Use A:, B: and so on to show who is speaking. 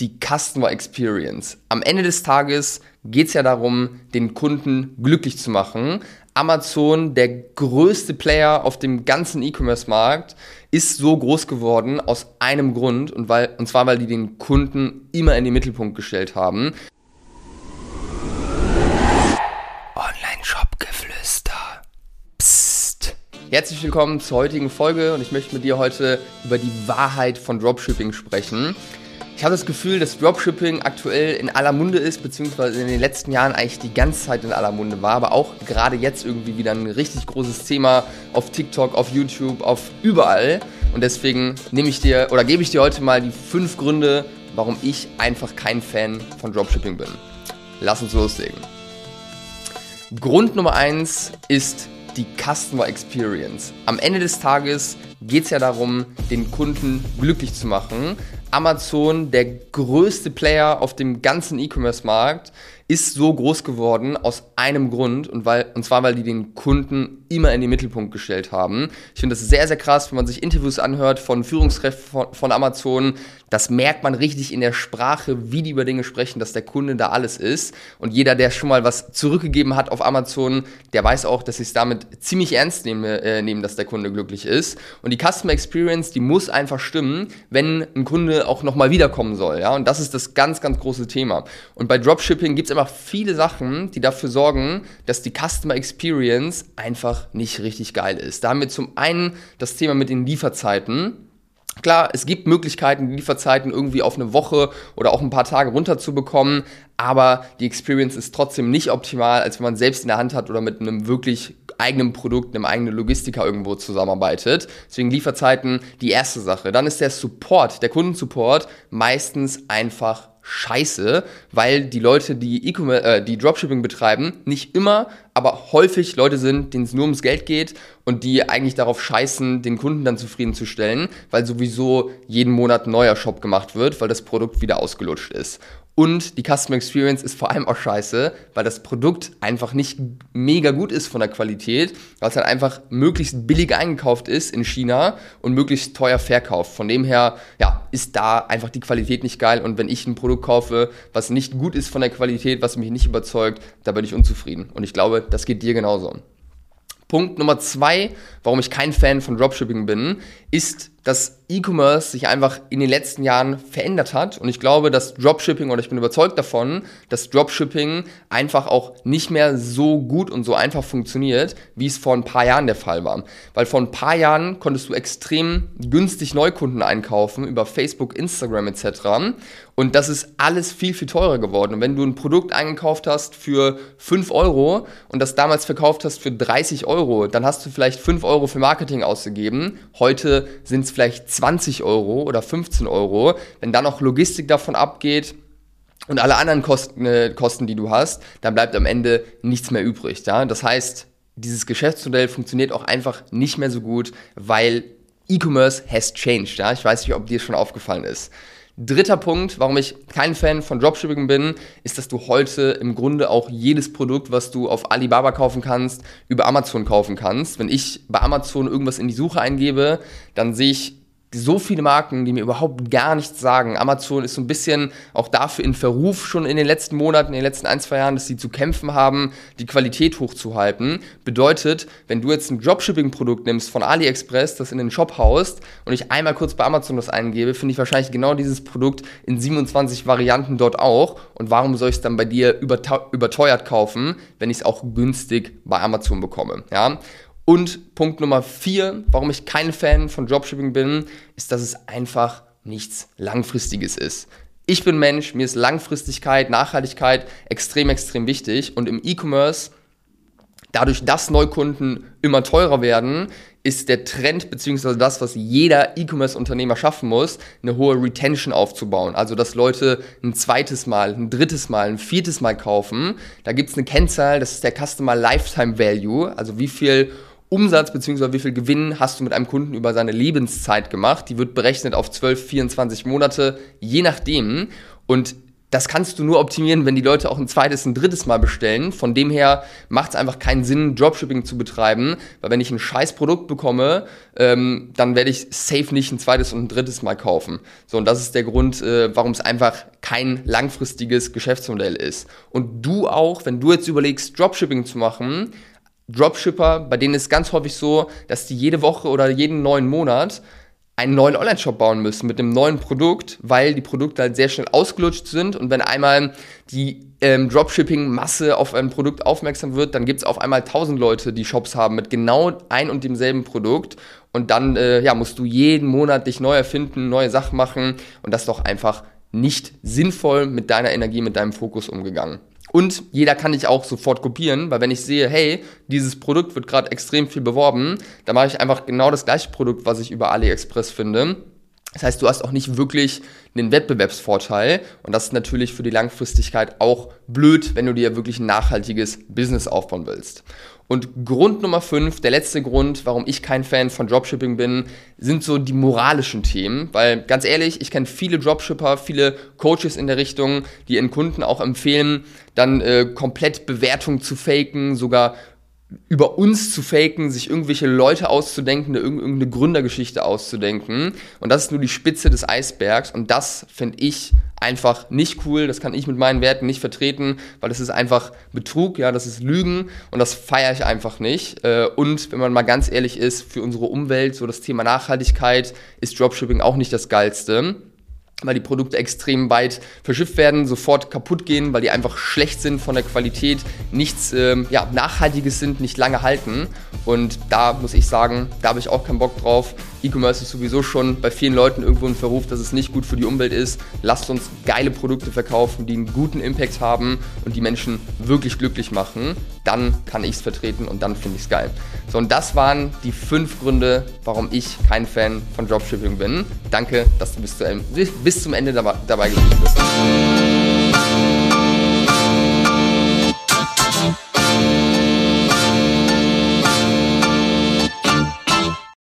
A: die Customer Experience. Am Ende des Tages geht es ja darum, den Kunden glücklich zu machen. Amazon, der größte Player auf dem ganzen E-Commerce-Markt, ist so groß geworden aus einem Grund und, weil, und zwar, weil die den Kunden immer in den Mittelpunkt gestellt haben. Online-Shop-Geflüster. Psst. Herzlich willkommen zur heutigen Folge und ich möchte mit dir heute über die Wahrheit von Dropshipping sprechen. Ich habe das Gefühl, dass Dropshipping aktuell in aller Munde ist, beziehungsweise in den letzten Jahren eigentlich die ganze Zeit in aller Munde war, aber auch gerade jetzt irgendwie wieder ein richtig großes Thema auf TikTok, auf YouTube, auf überall. Und deswegen nehme ich dir oder gebe ich dir heute mal die fünf Gründe, warum ich einfach kein Fan von Dropshipping bin. Lass uns loslegen. Grund Nummer eins ist die Customer Experience. Am Ende des Tages geht es ja darum, den Kunden glücklich zu machen. Amazon, der größte Player auf dem ganzen E-Commerce-Markt, ist so groß geworden aus einem Grund und, weil, und zwar, weil die den Kunden immer in den Mittelpunkt gestellt haben. Ich finde das sehr, sehr krass, wenn man sich Interviews anhört von Führungskräften von, von Amazon. Das merkt man richtig in der Sprache, wie die über Dinge sprechen, dass der Kunde da alles ist. Und jeder, der schon mal was zurückgegeben hat auf Amazon, der weiß auch, dass ich es damit ziemlich ernst nehme, äh, nehmen, dass der Kunde glücklich ist. Und die Customer Experience, die muss einfach stimmen, wenn ein Kunde auch nochmal wiederkommen soll. Ja? Und das ist das ganz, ganz große Thema. Und bei Dropshipping gibt es einfach viele Sachen, die dafür sorgen, dass die Customer Experience einfach nicht richtig geil ist. Da haben wir zum einen das Thema mit den Lieferzeiten. Klar, es gibt Möglichkeiten, die Lieferzeiten irgendwie auf eine Woche oder auch ein paar Tage runterzubekommen, aber die Experience ist trotzdem nicht optimal, als wenn man selbst in der Hand hat oder mit einem wirklich eigenen Produkt, einem eigenen Logistiker irgendwo zusammenarbeitet. Deswegen Lieferzeiten die erste Sache. Dann ist der Support, der Kundensupport meistens einfach scheiße, weil die Leute, die, e äh, die Dropshipping betreiben, nicht immer, aber häufig Leute sind, denen es nur ums Geld geht und die eigentlich darauf scheißen, den Kunden dann zufriedenzustellen, weil sowieso jeden Monat ein neuer Shop gemacht wird, weil das Produkt wieder ausgelutscht ist. Und die Customer Experience ist vor allem auch scheiße, weil das Produkt einfach nicht mega gut ist von der Qualität, weil es halt einfach möglichst billig eingekauft ist in China und möglichst teuer verkauft. Von dem her, ja, ist da einfach die Qualität nicht geil. Und wenn ich ein Produkt kaufe, was nicht gut ist von der Qualität, was mich nicht überzeugt, da bin ich unzufrieden. Und ich glaube, das geht dir genauso. Punkt Nummer zwei, warum ich kein Fan von Dropshipping bin, ist, dass E-Commerce sich einfach in den letzten Jahren verändert hat. Und ich glaube, dass Dropshipping, oder ich bin überzeugt davon, dass Dropshipping einfach auch nicht mehr so gut und so einfach funktioniert, wie es vor ein paar Jahren der Fall war. Weil vor ein paar Jahren konntest du extrem günstig Neukunden einkaufen über Facebook, Instagram etc. Und das ist alles viel, viel teurer geworden. Und wenn du ein Produkt eingekauft hast für 5 Euro und das damals verkauft hast für 30 Euro, dann hast du vielleicht 5 Euro für Marketing ausgegeben. Heute sind es vielleicht 20 Euro oder 15 Euro, wenn dann noch Logistik davon abgeht, und alle anderen Kosten, äh, Kosten, die du hast, dann bleibt am Ende nichts mehr übrig. Ja? Das heißt, dieses Geschäftsmodell funktioniert auch einfach nicht mehr so gut, weil E-Commerce has changed. Ja? Ich weiß nicht, ob dir schon aufgefallen ist. Dritter Punkt, warum ich kein Fan von Dropshipping bin, ist, dass du heute im Grunde auch jedes Produkt, was du auf Alibaba kaufen kannst, über Amazon kaufen kannst. Wenn ich bei Amazon irgendwas in die Suche eingebe, dann sehe ich so viele Marken, die mir überhaupt gar nichts sagen. Amazon ist so ein bisschen auch dafür in Verruf schon in den letzten Monaten, in den letzten ein, zwei Jahren, dass sie zu kämpfen haben, die Qualität hochzuhalten. Bedeutet, wenn du jetzt ein Dropshipping-Produkt nimmst von AliExpress, das in den Shop haust und ich einmal kurz bei Amazon das eingebe, finde ich wahrscheinlich genau dieses Produkt in 27 Varianten dort auch. Und warum soll ich es dann bei dir überteuert kaufen, wenn ich es auch günstig bei Amazon bekomme? Ja? Und Punkt Nummer vier, warum ich kein Fan von Dropshipping bin, ist, dass es einfach nichts Langfristiges ist. Ich bin Mensch, mir ist Langfristigkeit, Nachhaltigkeit extrem, extrem wichtig. Und im E-Commerce, dadurch, dass Neukunden immer teurer werden, ist der Trend beziehungsweise das, was jeder E-Commerce-Unternehmer schaffen muss, eine hohe Retention aufzubauen. Also, dass Leute ein zweites Mal, ein drittes Mal, ein viertes Mal kaufen. Da gibt es eine Kennzahl, das ist der Customer Lifetime Value, also wie viel Umsatz bzw. wie viel Gewinn hast du mit einem Kunden über seine Lebenszeit gemacht. Die wird berechnet auf 12, 24 Monate, je nachdem. Und das kannst du nur optimieren, wenn die Leute auch ein zweites, ein drittes Mal bestellen. Von dem her macht es einfach keinen Sinn, Dropshipping zu betreiben, weil wenn ich ein scheiß Produkt bekomme, ähm, dann werde ich safe nicht ein zweites und ein drittes Mal kaufen. So, und das ist der Grund, äh, warum es einfach kein langfristiges Geschäftsmodell ist. Und du auch, wenn du jetzt überlegst, Dropshipping zu machen, Dropshipper, bei denen ist ganz häufig so, dass die jede Woche oder jeden neuen Monat einen neuen Online-Shop bauen müssen mit einem neuen Produkt, weil die Produkte halt sehr schnell ausgelutscht sind. Und wenn einmal die ähm, Dropshipping-Masse auf ein Produkt aufmerksam wird, dann gibt es auf einmal tausend Leute, die Shops haben mit genau ein und demselben Produkt. Und dann äh, ja, musst du jeden Monat dich neu erfinden, neue Sachen machen. Und das ist doch einfach nicht sinnvoll mit deiner Energie, mit deinem Fokus umgegangen. Und jeder kann dich auch sofort kopieren, weil wenn ich sehe, hey, dieses Produkt wird gerade extrem viel beworben, dann mache ich einfach genau das gleiche Produkt, was ich über AliExpress finde. Das heißt, du hast auch nicht wirklich einen Wettbewerbsvorteil und das ist natürlich für die Langfristigkeit auch blöd, wenn du dir wirklich ein nachhaltiges Business aufbauen willst. Und Grund Nummer 5, der letzte Grund, warum ich kein Fan von Dropshipping bin, sind so die moralischen Themen. Weil ganz ehrlich, ich kenne viele Dropshipper, viele Coaches in der Richtung, die ihren Kunden auch empfehlen, dann äh, komplett Bewertungen zu faken, sogar über uns zu faken, sich irgendwelche Leute auszudenken, irgendeine Gründergeschichte auszudenken. Und das ist nur die Spitze des Eisbergs. Und das finde ich einfach nicht cool. Das kann ich mit meinen Werten nicht vertreten, weil das ist einfach Betrug, ja, das ist Lügen und das feiere ich einfach nicht. Äh, und wenn man mal ganz ehrlich ist, für unsere Umwelt, so das Thema Nachhaltigkeit, ist Dropshipping auch nicht das Geilste weil die Produkte extrem weit verschifft werden, sofort kaputt gehen, weil die einfach schlecht sind von der Qualität, nichts ähm, ja, Nachhaltiges sind, nicht lange halten. Und da muss ich sagen, da habe ich auch keinen Bock drauf. E-Commerce ist sowieso schon bei vielen Leuten irgendwo ein Verruf, dass es nicht gut für die Umwelt ist. Lasst uns geile Produkte verkaufen, die einen guten Impact haben und die Menschen wirklich glücklich machen. Dann kann ich es vertreten und dann finde ich es geil. So, und das waren die fünf Gründe, warum ich kein Fan von Dropshipping bin. Danke, dass du bis, zu, bis zum Ende dabei, dabei geblieben bist.